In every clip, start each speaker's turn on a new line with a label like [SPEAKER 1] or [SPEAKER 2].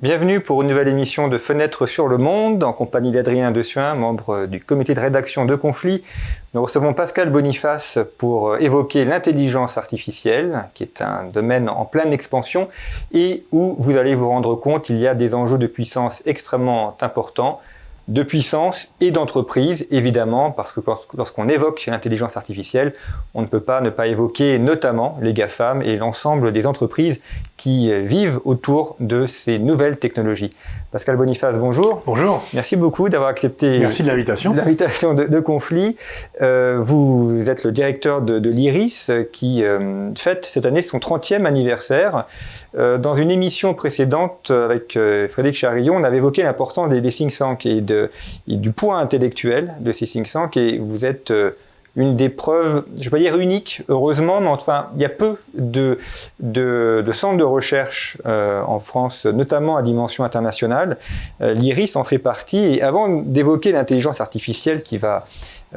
[SPEAKER 1] Bienvenue pour une nouvelle émission de Fenêtre sur le Monde, en compagnie d'Adrien Dessuin, membre du comité de rédaction de Conflit. Nous recevons Pascal Boniface pour évoquer l'intelligence artificielle, qui est un domaine en pleine expansion et où vous allez vous rendre compte il y a des enjeux de puissance extrêmement importants de puissance et d'entreprise, évidemment, parce que lorsqu'on évoque l'intelligence artificielle, on ne peut pas ne pas évoquer notamment les GAFAM et l'ensemble des entreprises qui vivent autour de ces nouvelles technologies. Pascal Boniface, bonjour.
[SPEAKER 2] Bonjour.
[SPEAKER 1] Merci beaucoup d'avoir accepté
[SPEAKER 2] Merci de l'invitation.
[SPEAKER 1] l'invitation de, Conflit. Euh, vous êtes le directeur de, l'IRIS qui euh, fête cette année son 30e anniversaire. Euh, dans une émission précédente avec euh, Frédéric Charillon, on avait évoqué l'importance des, think tanks et, du poids intellectuel de ces think tanks et vous êtes euh, une des preuves, je ne vais pas dire unique, heureusement, mais enfin, il y a peu de, centres de recherche en France, notamment à dimension internationale. L'IRIS en fait partie. Et avant d'évoquer l'intelligence artificielle qui va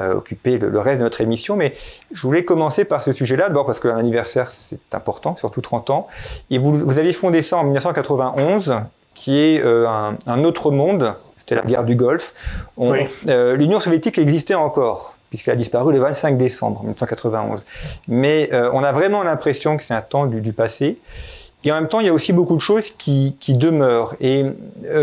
[SPEAKER 1] euh, occuper le, reste de notre émission. Mais je voulais commencer par ce sujet-là, d'abord parce qu'un anniversaire, c'est important, surtout 30 ans. Et vous, vous avez fondé ça en 1991, qui est euh, un, autre monde, c'était la guerre du Golfe. Euh, L'Union soviétique existait encore puisqu'elle a disparu le 25 décembre 1991. Mais on a vraiment l'impression que c'est un temps du, passé. Et en même temps, il y a aussi beaucoup de choses qui, demeurent. Et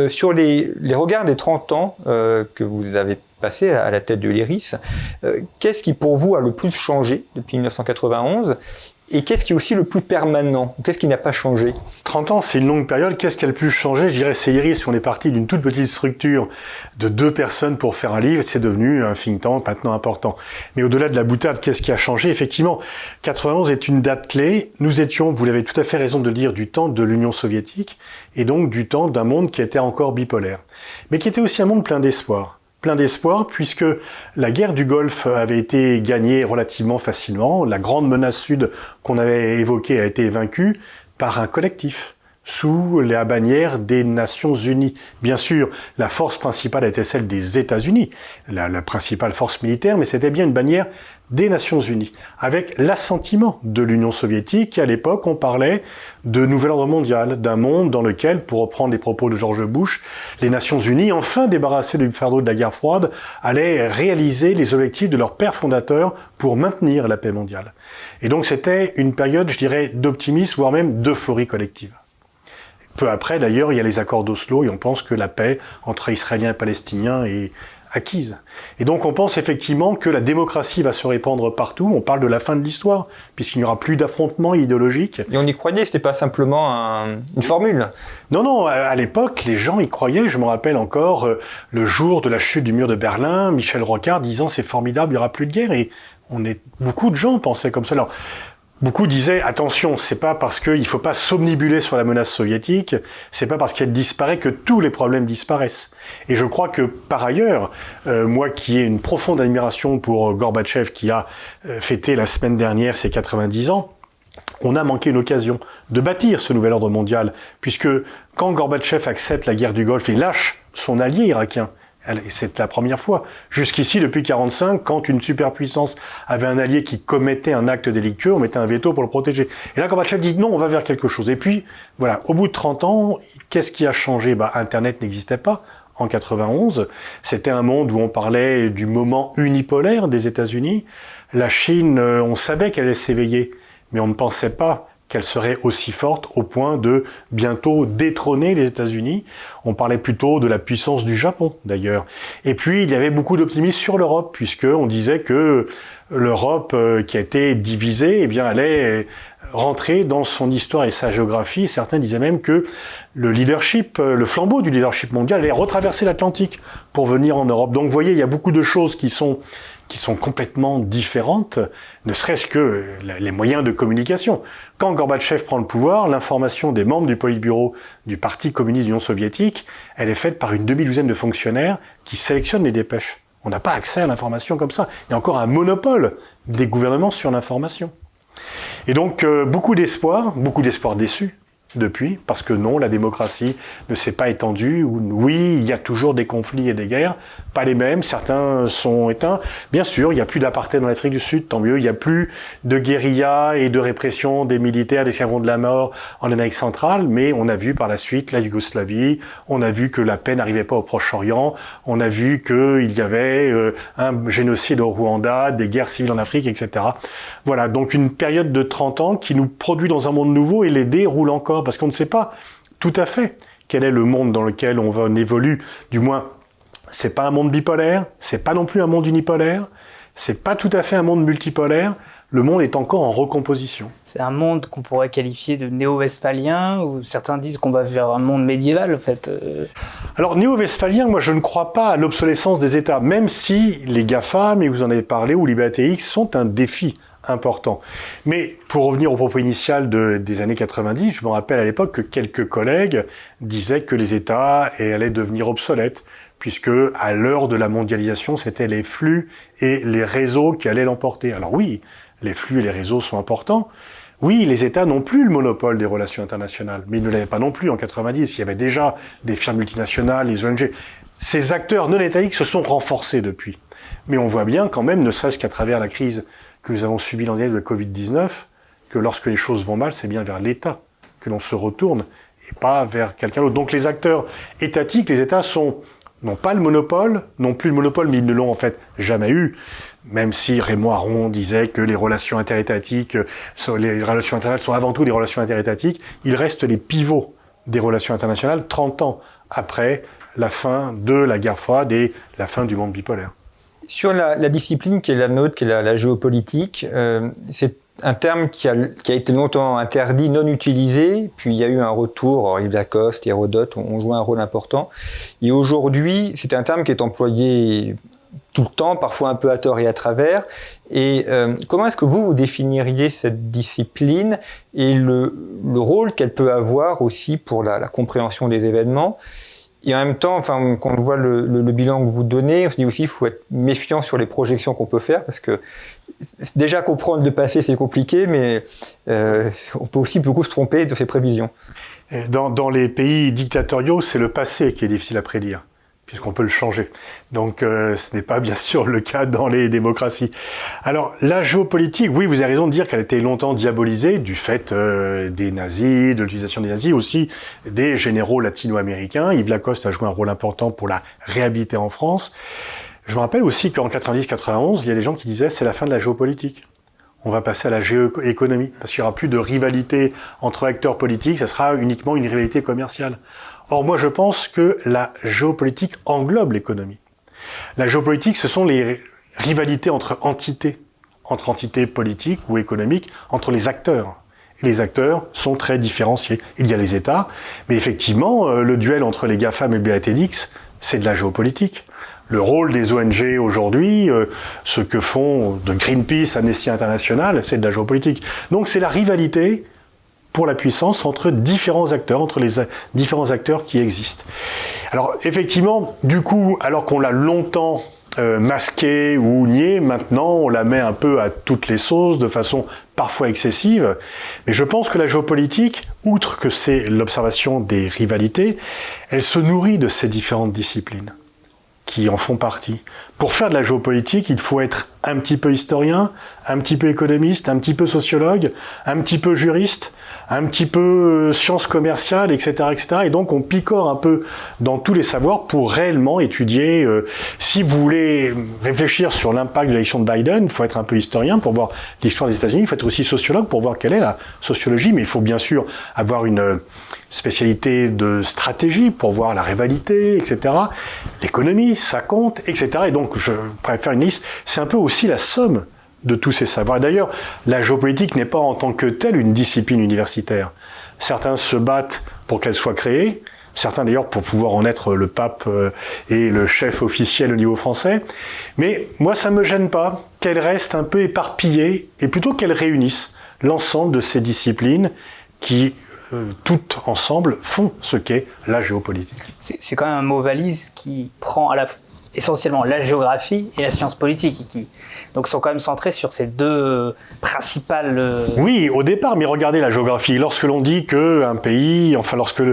[SPEAKER 1] sur les, regards des 30 ans que vous avez passé à la tête de l'IRIS. Euh, qu'est-ce qui pour vous a le plus changé depuis 1991 et qu'est-ce qui est aussi le plus permanent Qu'est-ce qui n'a pas changé
[SPEAKER 2] 30 ans, c'est une longue période. Qu'est-ce qui a le plus changé? Je dirais c'est Iris. On est parti d'une toute petite structure de deux personnes pour faire un livre. C'est devenu un think tank maintenant important. Mais au-delà de la boutade, qu'est-ce qui a changé? Effectivement, 91 est une date clé. Nous étions, vous l'avez tout à fait raison de le dire, du temps de l'Union soviétique et donc du temps d'un monde qui était encore bipolaire. Mais qui était aussi un monde plein d'espoir plein d'espoir puisque la guerre du Golfe avait été gagnée relativement facilement. La grande menace sud qu'on avait évoquée a été vaincue par un collectif sous la bannière des Nations Unies. Bien sûr, la force principale était celle des États-Unis, la, principale force militaire, mais c'était bien une bannière des Nations Unies, avec l'assentiment de l'Union soviétique. à l'époque, on parlait de nouvel ordre mondial, d'un monde dans lequel, pour reprendre les propos de George Bush, les Nations Unies, enfin débarrassées du fardeau de la guerre froide, allaient réaliser les objectifs de leur père fondateur pour maintenir la paix mondiale. Et donc c'était une période, je dirais, d'optimisme, voire même d'euphorie collective. Peu après, d'ailleurs, il y a les accords d'Oslo et on pense que la paix entre Israéliens et Palestiniens est acquise. Et donc on pense effectivement que la démocratie va se répandre partout. On parle de la fin de l'histoire, puisqu'il n'y aura plus d'affrontements idéologiques.
[SPEAKER 1] Et on y croyait, c'était pas simplement une formule.
[SPEAKER 2] Non, non, à, l'époque, les gens y croyaient. Je me rappelle encore euh, le jour de la chute du mur de Berlin, Michel Rocard disant c'est formidable, il n'y aura plus de guerre. Et on est, beaucoup de gens pensaient comme ça. Alors, Beaucoup disaient attention, c'est pas parce qu'il faut pas somnibuler sur la menace soviétique, c'est pas parce qu'elle disparaît que tous les problèmes disparaissent. Et je crois que par ailleurs, euh, moi qui ai une profonde admiration pour Gorbatchev qui a euh, fêté la semaine dernière ses 90 ans, on a manqué une occasion de bâtir ce nouvel ordre mondial, puisque quand Gorbatchev accepte la guerre du Golfe et lâche son allié irakien, c'est la première fois. Jusqu'ici, depuis 45, quand une superpuissance avait un allié qui commettait un acte délictueux, on mettait un veto pour le protéger. Et là, Gorbatchev dit non, on va vers quelque chose. Et puis, voilà, au bout de 30 ans, qu'est-ce qui a changé? Bah, Internet n'existait pas en 91. C'était un monde où on parlait du moment unipolaire des États-Unis. La Chine, euh, on savait qu'elle allait s'éveiller, mais on ne pensait pas qu'elle serait aussi forte au point de bientôt détrôner les États-Unis. On parlait plutôt de la puissance du Japon d'ailleurs. Et puis il y avait beaucoup d'optimisme sur l'Europe puisque on disait que l'Europe euh, qui a été divisée, eh bien allait rentrer dans son histoire et sa géographie. Certains disaient même que le leadership, euh, le flambeau du leadership mondial allait retraverser l'Atlantique pour venir en Europe. Donc vous voyez, il y a beaucoup de choses qui sont qui sont complètement différentes, ne serait-ce que les moyens de communication. Quand Gorbatchev prend le pouvoir, l'information des membres du Politburo du Parti communiste de l'Union soviétique, elle est faite par une demi-douzaine de fonctionnaires qui sélectionnent les dépêches. On n'a pas accès à l'information comme ça. Il y a encore un monopole des gouvernements sur l'information. Et donc, euh, beaucoup d'espoir, beaucoup d'espoir déçus, depuis, parce que non, la démocratie ne s'est pas étendue. Oui, il y a toujours des conflits et des guerres, pas les mêmes, certains sont éteints. Bien sûr, il n'y a plus d'apartheid dans l'Afrique du Sud, tant mieux. Il n'y a plus de guérilla et de répression des militaires, des servants de la mort en Amérique centrale, mais on a vu par la suite la Yougoslavie, on a vu que la paix n'arrivait pas au Proche-Orient, on a vu qu'il y avait euh, un génocide au Rwanda, des guerres civiles en Afrique, etc. Voilà, donc une période de 30 ans qui nous produit dans un monde nouveau et les dés roulent encore parce qu'on ne sait pas tout à fait quel est le monde dans lequel on, va, on évolue. Du moins, c'est pas un monde bipolaire, c'est pas non plus un monde unipolaire, c'est pas tout à fait un monde multipolaire. Le monde est encore en recomposition.
[SPEAKER 3] C'est un monde qu'on pourrait qualifier de néo-westphalien, ou certains disent qu'on va vers un monde médiéval, en fait. Euh.
[SPEAKER 2] Alors, néo-westphalien, moi, je ne crois pas à l'obsolescence des États, même si les GAFAM, et vous en avez parlé, ou Liberté X, sont un défi important. Mais pour revenir au propos initial de, des années 90, je me rappelle à l'époque que quelques collègues disaient que les États allaient devenir obsolètes, puisque à l'heure de la mondialisation, c'était les flux et les réseaux qui allaient l'emporter. Alors oui, les flux et les réseaux sont importants. Oui, les États n'ont plus le monopole des relations internationales, mais ils ne l'avaient pas non plus en 90. Il y avait déjà des firmes multinationales, les ONG. Ces acteurs non étatiques se sont renforcés depuis. Mais on voit bien quand même, ne serait-ce qu'à travers la crise que nous avons subi l'année de la Covid-19, que lorsque les choses vont mal, c'est bien vers l'État que l'on se retourne et pas vers quelqu'un d'autre. Donc les acteurs étatiques, les États sont n'ont pas le monopole, non plus le monopole, mais ils ne l'ont en fait jamais eu. Même si Raymond Aron disait que les relations interétatiques, les relations internationales sont avant tout des relations interétatiques, ils restent les pivots des relations internationales 30 ans après la fin de la guerre froide et la fin du monde bipolaire.
[SPEAKER 1] Sur la, discipline qui est la nôtre, qui est la, géopolitique, euh, c'est un terme qui a, été longtemps interdit, non utilisé, puis il y a eu un retour, Yves Lacoste, Hérodote ont, joué un rôle important, et aujourd'hui c'est un terme qui est employé tout le temps, parfois un peu à tort et à travers, et euh, comment est-ce que vous, vous définiriez cette discipline et le, rôle qu'elle peut avoir aussi pour la compréhension des événements? Et en même temps, enfin, quand on voit le, bilan que vous donnez, on se dit aussi qu'il faut être méfiant sur les projections qu'on peut faire, parce que déjà comprendre le passé, c'est compliqué, mais euh, on peut aussi beaucoup se tromper de ses prévisions.
[SPEAKER 2] Dans, dans les pays dictatoriaux, c'est le passé qui est difficile à prédire puisqu'on peut le changer. Donc euh, ce n'est pas bien sûr le cas dans les démocraties. Alors la géopolitique, oui, vous avez raison de dire qu'elle a été longtemps diabolisée du fait euh, des nazis, de l'utilisation des nazis, aussi des généraux latino-américains. Yves Lacoste a joué un rôle important pour la réhabiliter en France. Je me rappelle aussi qu'en 90-91, il y a des gens qui disaient c'est la fin de la géopolitique on va passer à la géoéconomie, parce qu'il n'y aura plus de rivalité entre acteurs politiques, ça sera uniquement une rivalité commerciale. Or, moi, je pense que la géopolitique englobe l'économie. La géopolitique, ce sont les rivalités entre entités, entre entités politiques ou économiques, entre les acteurs. Et les acteurs sont très différenciés. Il y a les États, mais effectivement, euh, le duel entre les GAFAM et BATX, c'est de la géopolitique le rôle des ONG aujourd'hui, euh, ce que font de Greenpeace, Amnesty International, c'est de la géopolitique. Donc c'est la rivalité pour la puissance entre différents acteurs, entre les différents acteurs qui existent. Alors effectivement, du coup, alors qu'on l'a longtemps euh, masqué ou nié, maintenant on la met un peu à toutes les sauces de façon parfois excessive. Mais je pense que la géopolitique, outre que c'est l'observation des rivalités, elle se nourrit de ces différentes disciplines qui en font partie. Pour faire de la géopolitique, il faut être un petit peu historien, un petit peu économiste, un petit peu sociologue, un petit peu juriste, un petit peu euh, sciences commerciales, etc., etc. Et donc on picore un peu dans tous les savoirs pour réellement étudier. Euh, si vous voulez réfléchir sur l'impact de l'élection de Biden, il faut être un peu historien pour voir l'histoire des États-Unis. Il faut être aussi sociologue pour voir quelle est la sociologie. Mais il faut bien sûr avoir une spécialité de stratégie pour voir la rivalité, etc. L'économie, ça compte, etc. Et donc je préfère une liste. C'est un peu aussi la somme de tous ces savoirs. D'ailleurs, la géopolitique n'est pas en tant que telle une discipline universitaire. Certains se battent pour qu'elle soit créée, certains d'ailleurs pour pouvoir en être le pape euh, et le chef officiel au niveau français. Mais moi, ça ne me gêne pas qu'elle reste un peu éparpillée et plutôt qu'elle réunisse l'ensemble de ces disciplines qui euh, toutes ensemble font ce qu'est la géopolitique.
[SPEAKER 3] C'est quand même un mot valise qui prend à la essentiellement la géographie et la science politique, qui donc sont quand même centrés sur ces deux principales. Euh,
[SPEAKER 2] oui, au départ, mais regardez la géographie. Lorsque l'on dit qu'un pays, enfin lorsque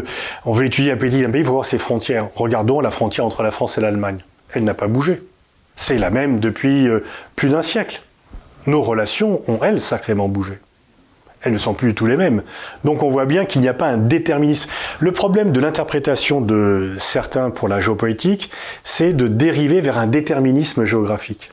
[SPEAKER 2] on veut étudier un pays, un pays, il faut voir ses frontières. Regardons la frontière entre la France et l'Allemagne. Elle n'a pas bougé. C'est la même depuis euh, plus d'un siècle. Nos relations ont, elles, sacrément bougé elles ne sont plus du tout les mêmes. Donc on voit bien qu'il n'y a pas un déterminisme. Le problème de l'interprétation de certains pour la géopolitique, c'est de dériver vers un déterminisme géographique.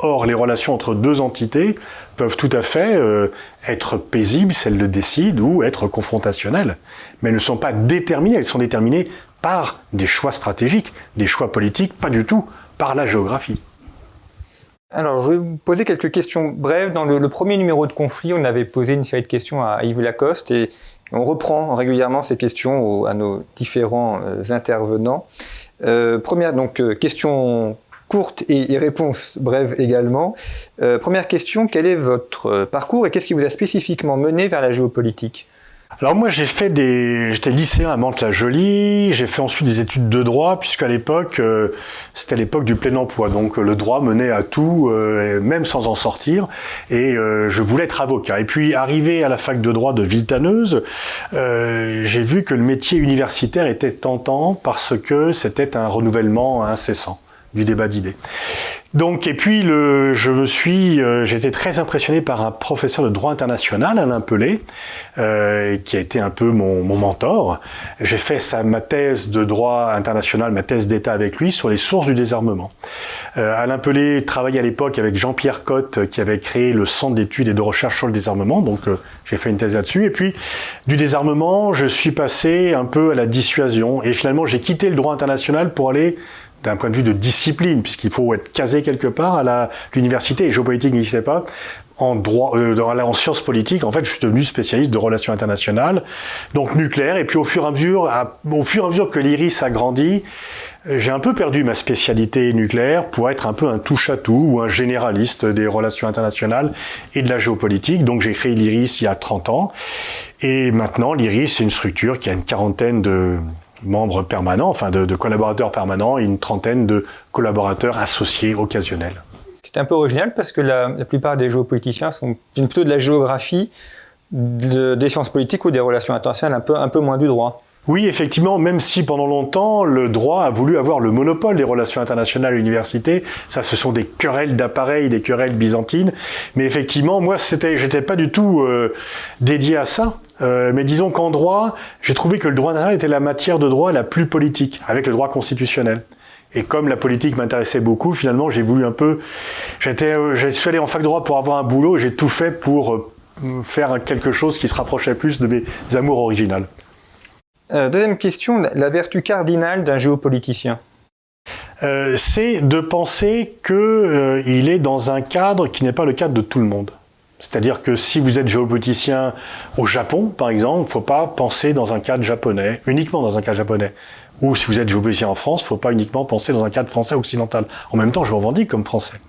[SPEAKER 2] Or, les relations entre deux entités peuvent tout à fait euh, être paisibles si elles le décident ou être confrontationnelles. Mais elles ne sont pas déterminées, elles sont déterminées par des choix stratégiques, des choix politiques, pas du tout par la géographie.
[SPEAKER 1] Alors, je vais vous poser quelques questions brèves. Dans le, premier numéro de conflit, on avait posé une série de questions à Yves Lacoste et on reprend régulièrement ces questions à nos différents euh, intervenants. Euh, première donc euh, question courte et, réponse brève également. première question, quel est votre parcours et qu'est-ce qui vous a spécifiquement mené vers la géopolitique?
[SPEAKER 2] Alors moi j'ai fait des, j'étais lycéen à Mantes-la-Jolie, j'ai fait ensuite des études de droit puisqu'à l'époque euh, c'était l'époque du plein emploi, donc le droit menait à tout, euh, même sans en sortir, et euh, je voulais être avocat. Et puis arrivé à la fac de droit de Vitaneuse, j'ai vu que le métier universitaire était tentant parce que c'était un renouvellement incessant du débat d'idées. Donc, et puis, le, je me suis, euh, été très impressionné par un professeur de droit international, Alain Pelé, euh, qui a été un peu mon, mentor. J'ai fait ma thèse de droit international, ma thèse d'État avec lui sur les sources du désarmement. Euh, Alain Pelé travaillait à l'époque avec Jean-Pierre Cotte, qui avait créé le Centre d'études et de recherche sur le désarmement. Donc, j'ai fait une thèse là-dessus. Et puis, du désarmement, je suis passé un peu à la dissuasion. Et finalement, j'ai quitté le droit international pour aller d'un point de vue de discipline, puisqu'il faut être casé quelque part à l'université, et géopolitique n'existait pas, en droit, euh, en sciences politiques, en fait, je suis devenu spécialiste de relations internationales, donc nucléaire. Et puis au fur et à mesure, au fur et à mesure que l'IRIS a grandi, j'ai un peu perdu ma spécialité nucléaire pour être un peu un touche-à-tout ou un généraliste des relations internationales et de la géopolitique. Donc j'ai créé l'IRIS il y a 30 ans. Et maintenant, l'IRIS, c'est une structure qui a une quarantaine de, membres permanents, enfin de, collaborateurs permanents et une trentaine de collaborateurs associés occasionnels.
[SPEAKER 1] C'est un peu original parce que la, plupart des géopoliticiens sont plutôt de la géographie, des sciences politiques ou des relations internationales, un peu moins du droit.
[SPEAKER 2] Oui, effectivement, même si pendant longtemps, le droit a voulu avoir le monopole des relations internationales à l'université, ça, ce sont des querelles d'appareils, des querelles byzantines. Mais effectivement, moi, j'étais pas du tout euh, dédié à ça. Euh, mais disons qu'en droit, j'ai trouvé que le droit international était la matière de droit la plus politique, avec le droit constitutionnel. Et comme la politique m'intéressait beaucoup, finalement, j'ai voulu un peu. J'étais, euh, j'ai suis allé en fac droit pour avoir un boulot. J'ai tout fait pour faire quelque chose qui se rapprochait plus de mes amours originales.
[SPEAKER 1] Euh, deuxième question, la vertu cardinale d'un géopoliticien
[SPEAKER 2] euh, C'est de penser qu'il euh, est dans un cadre qui n'est pas le cadre de tout le monde. C'est-à-dire que si vous êtes géopoliticien au Japon, par exemple, il ne faut pas penser dans un cadre japonais, uniquement dans un cadre japonais. Ou si vous êtes géopoliticien en France, il ne faut pas uniquement penser dans un cadre français occidental. En même temps, je me revendique comme français.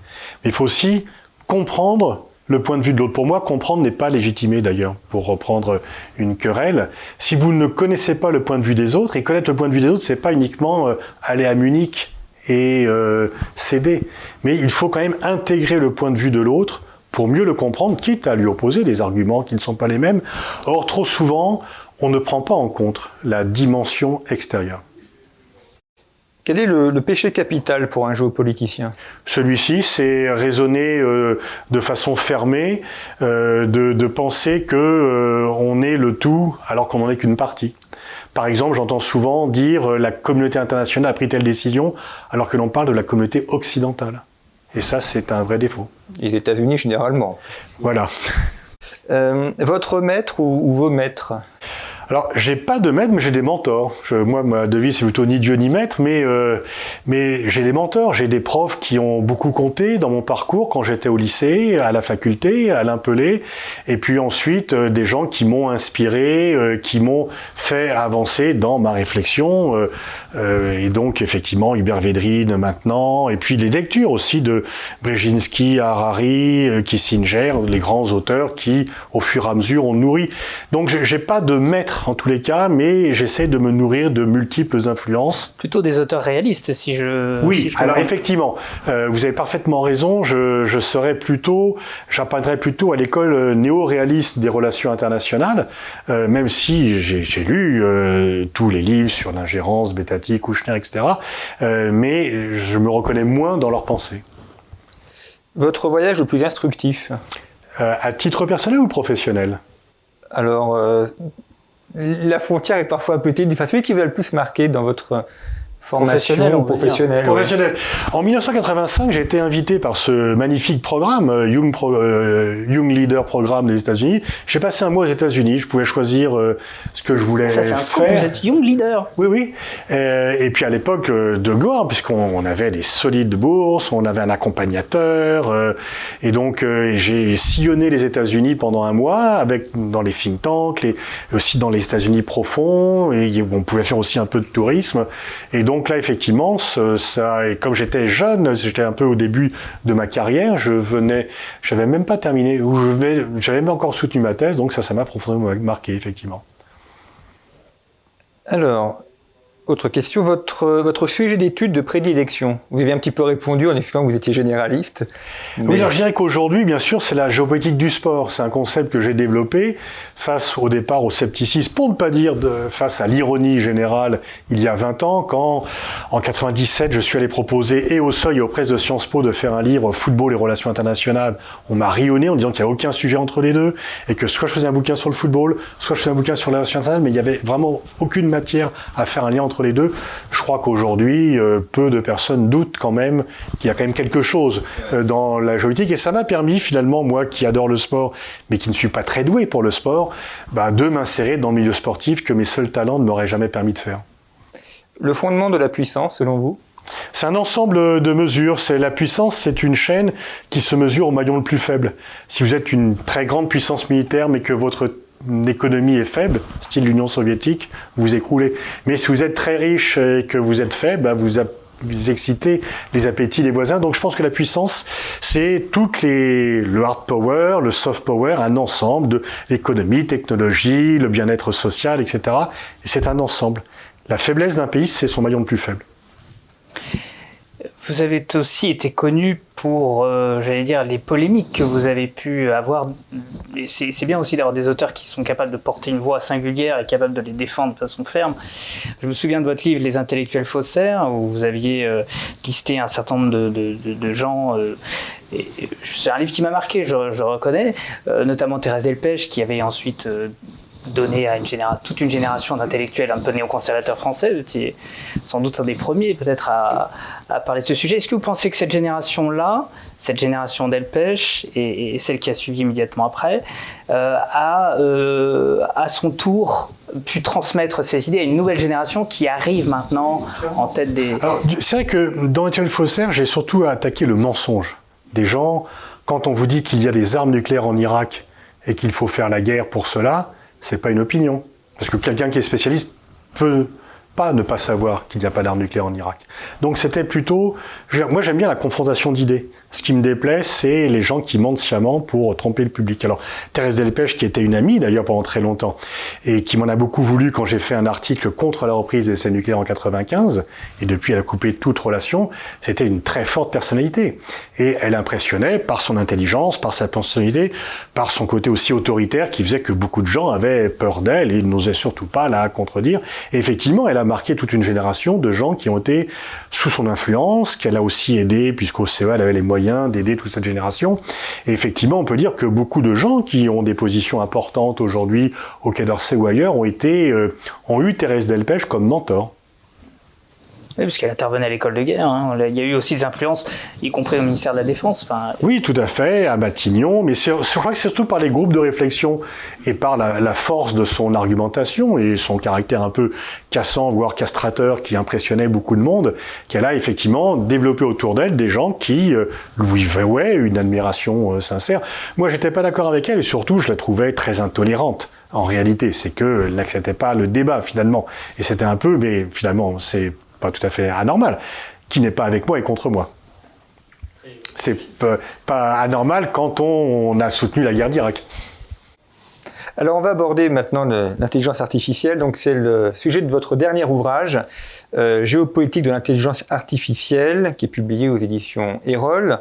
[SPEAKER 2] Mais il faut aussi comprendre le point de vue de l'autre. Pour moi, comprendre n'est pas légitimé d'ailleurs, pour reprendre une querelle. Si vous ne connaissez pas le point de vue des autres, et connaître le point de vue des autres, c'est pas uniquement euh, aller à Munich et euh, céder, mais il faut quand même intégrer le point de vue de l'autre pour mieux le comprendre, quitte à lui opposer des arguments qui ne sont pas les mêmes. Or, trop souvent, on ne prend pas en compte la dimension extérieure.
[SPEAKER 1] Quel est le, péché capital pour un géopoliticien
[SPEAKER 2] Celui-ci, c'est raisonner euh, de façon fermée, euh, de, penser que euh, on est le tout alors qu'on n'en est qu'une partie. Par exemple, j'entends souvent dire la communauté internationale a pris telle décision alors que l'on parle de la communauté occidentale. Et ça, c'est un vrai défaut.
[SPEAKER 1] Les États-Unis généralement.
[SPEAKER 2] Voilà.
[SPEAKER 1] votre maître ou vos maîtres
[SPEAKER 2] alors, j'ai pas de maître, mais j'ai des mentors. Moi, ma devise, c'est plutôt ni Dieu ni maître, mais, euh, mais j'ai des mentors. J'ai des profs qui ont beaucoup compté dans mon parcours quand j'étais au lycée, à la faculté, à l'Impelé. Et puis ensuite, euh, des gens qui m'ont inspiré, euh, qui m'ont fait avancer dans ma réflexion. et donc, effectivement, Hubert Védrine maintenant. Et puis, les lectures aussi de Brzezinski, Harari, Kissinger, les grands auteurs qui, au fur et à mesure, ont nourri. Donc, j'ai pas de maître en tous les cas, mais j'essaie de me nourrir de multiples influences.
[SPEAKER 3] Plutôt des auteurs réalistes, si je.
[SPEAKER 2] Oui,
[SPEAKER 3] si je
[SPEAKER 2] alors
[SPEAKER 3] comprends.
[SPEAKER 2] effectivement, euh, vous avez parfaitement raison. Je, je serais plutôt, j'apprendrais plutôt à l'école euh, néo-réaliste des relations internationales, euh, même si j'ai lu euh, tous les livres sur l'ingérence, Bettati, Kouchner, etc. euh, mais je me reconnais moins dans leurs pensées.
[SPEAKER 1] Votre voyage le plus instructif?
[SPEAKER 2] Euh, à titre personnel ou professionnel?
[SPEAKER 1] Alors, euh, la frontière est parfois petite. Enfin, celui qui vous a le plus marqué dans votre formation
[SPEAKER 3] Professionnel, on va dire.
[SPEAKER 1] professionnelle. ouais.
[SPEAKER 2] Professionnel. En 1985, j'ai été invité par ce magnifique programme, euh, Young, Pro- euh, Young Leader Programme des États-Unis. J'ai passé un mois aux États-Unis. Je pouvais choisir euh, ce que je voulais
[SPEAKER 3] Ça, c'est un scoop,
[SPEAKER 2] faire.
[SPEAKER 3] vous êtes young leader.
[SPEAKER 2] Oui, oui. Euh, et puis à l'époque de gloire, puisqu'on on avait des solides bourses, on avait un accompagnateur, euh, et donc euh, j'ai sillonné les États-Unis pendant un mois, avec dans les think tanks, les, aussi dans les États-Unis profonds, et on pouvait faire aussi un peu de tourisme. Et donc là, effectivement, ça, et comme j'étais jeune, j'étais un peu au début de ma carrière, je venais, j'avais même pas terminé, ou je vais, j'avais même encore soutenu ma thèse, donc ça, ça m'a profondément marqué, effectivement.
[SPEAKER 1] Alors, autre question, votre, votre sujet d'étude de prédilection. Vous avez un petit peu répondu en expliquant que vous étiez généraliste.
[SPEAKER 2] Oui,
[SPEAKER 1] mais-
[SPEAKER 2] alors je dirais qu'aujourd'hui, bien sûr, c'est la géopolitique du sport. C'est un concept que j'ai développé face au départ au scepticisme, pour ne pas dire de, face à l'ironie générale il y a 20 ans, quand en 97, je suis allé proposer et au seuil et aux presses de Sciences Po de faire un livre Football et relations internationales. On m'a rionné en disant qu'il n'y a aucun sujet entre les deux et que soit je faisais un bouquin sur le football, soit je faisais un bouquin sur les relations internationales, mais il n'y avait vraiment aucune matière à faire un lien entre les deux. Je crois qu'aujourd'hui, euh, peu de personnes doutent quand même qu'il y a quand même quelque chose euh, dans la géopolitique. Et ça m'a permis finalement, moi qui adore le sport, mais qui ne suis pas très doué pour le sport, bah, de m'insérer dans le milieu sportif que mes seuls talents ne m'auraient jamais permis de faire.
[SPEAKER 1] Le fondement de la puissance, selon vous?
[SPEAKER 2] C'est un ensemble de mesures. C'est la puissance, c'est une chaîne qui se mesure au maillon le plus faible. Si vous êtes une très grande puissance militaire, mais que votre économie est faible, style l'Union soviétique, vous écroulez. Mais si vous êtes très riche et que vous êtes faible, bah, vous excitez les appétits des voisins. Donc je pense que la puissance, c'est toutes les le hard power, le soft power, un ensemble de l'économie, technologie, le bien-être social, etc. Et c'est un ensemble. La faiblesse d'un pays, c'est son maillon le plus faible.
[SPEAKER 3] Vous avez aussi été connu pour, euh, j'allais dire, les polémiques que vous avez pu avoir. C'est bien aussi d'avoir des auteurs qui sont capables de porter une voix singulière et capables de les défendre de façon ferme. Je me souviens de votre livre Les intellectuels faussaires, où vous aviez euh, listé un certain nombre de, gens. euh, c'est un livre qui m'a marqué, je, je reconnais, notamment Thérèse Delpech, qui avait ensuite donné à toute une génération d'intellectuels un peu néoconservateurs français, vous étiez sans doute un des premiers peut-être à, parler de ce sujet. Est-ce que vous pensez que cette génération-là, cette génération Delpech et, celle qui a suivi immédiatement après, euh, a euh, à son tour pu transmettre ces idées à une nouvelle génération qui arrive maintenant en tête des...
[SPEAKER 2] C'est vrai que dans Étienne Faussaire, j'ai surtout attaqué le mensonge des gens. Quand on vous dit qu'il y a des armes nucléaires en Irak et qu'il faut faire la guerre pour cela, c'est pas une opinion. Parce que quelqu'un qui est spécialiste peut ne pas savoir qu'il n'y a pas d'armes nucléaires en Irak. Donc c'était plutôt... Moi j'aime bien la confrontation d'idées. Ce qui me déplaît, c'est les gens qui mentent sciemment pour tromper le public. Alors Thérèse Delpech, qui était une amie d'ailleurs pendant très longtemps, et qui m'en a beaucoup voulu quand j'ai fait un article contre la reprise des essais nucléaires en 95, et depuis elle a coupé toute relation, c'était une très forte personnalité. Et elle impressionnait par son intelligence, par sa personnalité, par son côté aussi autoritaire qui faisait que beaucoup de gens avaient peur d'elle et n'osaient surtout pas la contredire. Et effectivement, elle a marqué toute une génération de gens qui ont été sous son influence, qu'elle a aussi aidé, puisqu'au CEA, elle avait les moyens d'aider toute cette génération. Et effectivement, on peut dire que beaucoup de gens qui ont des positions importantes aujourd'hui au Quai d'Orsay ou ailleurs ont été, euh, ont eu Thérèse Delpech comme mentor.
[SPEAKER 3] Oui, parce qu'elle intervenait à l'école de guerre. hein. Il y a eu aussi des influences, y compris au ministère de la Défense.
[SPEAKER 2] Oui, tout à fait, à Matignon, mais je crois que c'est surtout par les groupes de réflexion et par la, la force de son argumentation et son caractère un peu cassant, voire castrateur, qui impressionnait beaucoup de monde, qu'elle a effectivement développé autour d'elle des gens qui euh, lui vouaient une admiration euh, sincère. Moi, j'étais pas d'accord avec elle et surtout, je la trouvais très intolérante. En réalité, c'est qu'elle n'acceptait pas le débat finalement. Et c'était un peu, mais finalement, c'est pas tout à fait anormal. Qui n'est pas avec moi et contre moi. C'est pas, anormal quand on, on a soutenu la guerre d'Irak.
[SPEAKER 1] Alors on va aborder maintenant l'intelligence artificielle. Donc c'est le sujet de votre dernier ouvrage, euh, Géopolitique de l'intelligence artificielle, qui est publié aux éditions Erol.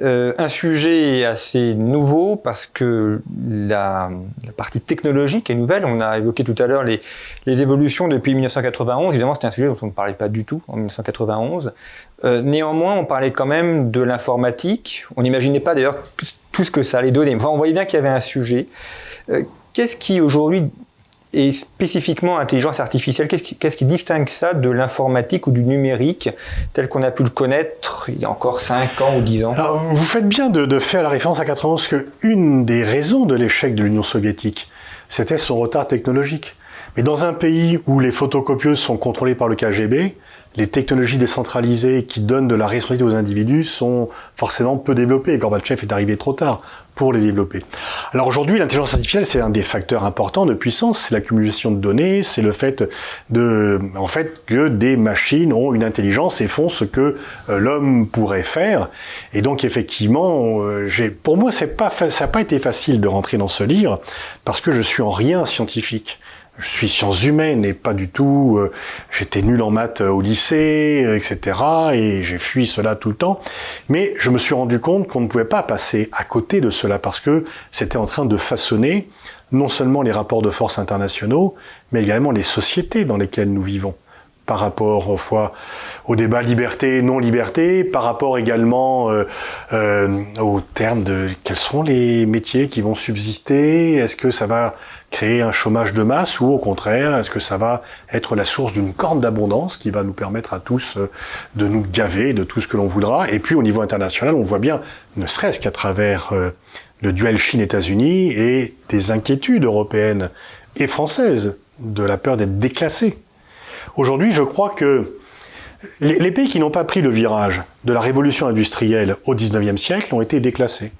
[SPEAKER 1] Euh, un sujet assez nouveau parce que la, partie technologique est nouvelle. On a évoqué tout à l'heure les, évolutions depuis 1991. Évidemment, c'était un sujet dont on ne parlait pas du tout en 1991. Euh, néanmoins, on parlait quand même de l'informatique. On n'imaginait pas d'ailleurs tout, ce que ça allait donner. Enfin, on voyait bien qu'il y avait un sujet. Euh, qu'est-ce qui aujourd'hui est spécifiquement intelligence artificielle Qu'est-ce qui, distingue ça de l'informatique ou du numérique tel qu'on a pu le connaître il y a encore 5 ans ou 10 ans?
[SPEAKER 2] Vous faites bien de, de, faire la référence à 91 que une des raisons de l'échec de l'Union soviétique, c'était son retard technologique. Mais dans un pays où les photocopieuses sont contrôlées par le KGB, les technologies décentralisées qui donnent de la responsabilité aux individus sont forcément peu développées. Gorbatchev est arrivé trop tard pour les développer. Alors aujourd'hui, l'intelligence artificielle, c'est un des facteurs importants de puissance, c'est l'accumulation de données, c'est le fait de, en fait, que des machines ont une intelligence et font ce que euh, l'homme pourrait faire. Et donc effectivement, euh, j'ai, pour moi, c'est pas, ça n'a pas été facile de rentrer dans ce livre parce que je suis en rien scientifique je suis sciences humaines et pas du tout. Euh, j'étais nul en maths au lycée, euh, etc. Et j'ai fui cela tout le temps. Mais je me suis rendu compte qu'on ne pouvait pas passer à côté de cela parce que c'était en train de façonner non seulement les rapports de force internationaux, mais également les sociétés dans lesquelles nous vivons par rapport fois au débat liberté non liberté, par rapport également euh, euh, au terme de quels sont les métiers qui vont subsister, est-ce que ça va créer un chômage de masse ou au contraire, est-ce que ça va être la source d'une corne d'abondance qui va nous permettre à tous euh, de nous gaver de tout ce que l'on voudra? Et puis au niveau international, on voit bien, ne serait-ce qu'à travers euh, le duel Chine-États-Unis et des inquiétudes européennes et françaises de la peur d'être déclassés. Aujourd'hui, je crois que les, les pays qui n'ont pas pris le virage de la révolution industrielle au 19e siècle ont été déclassés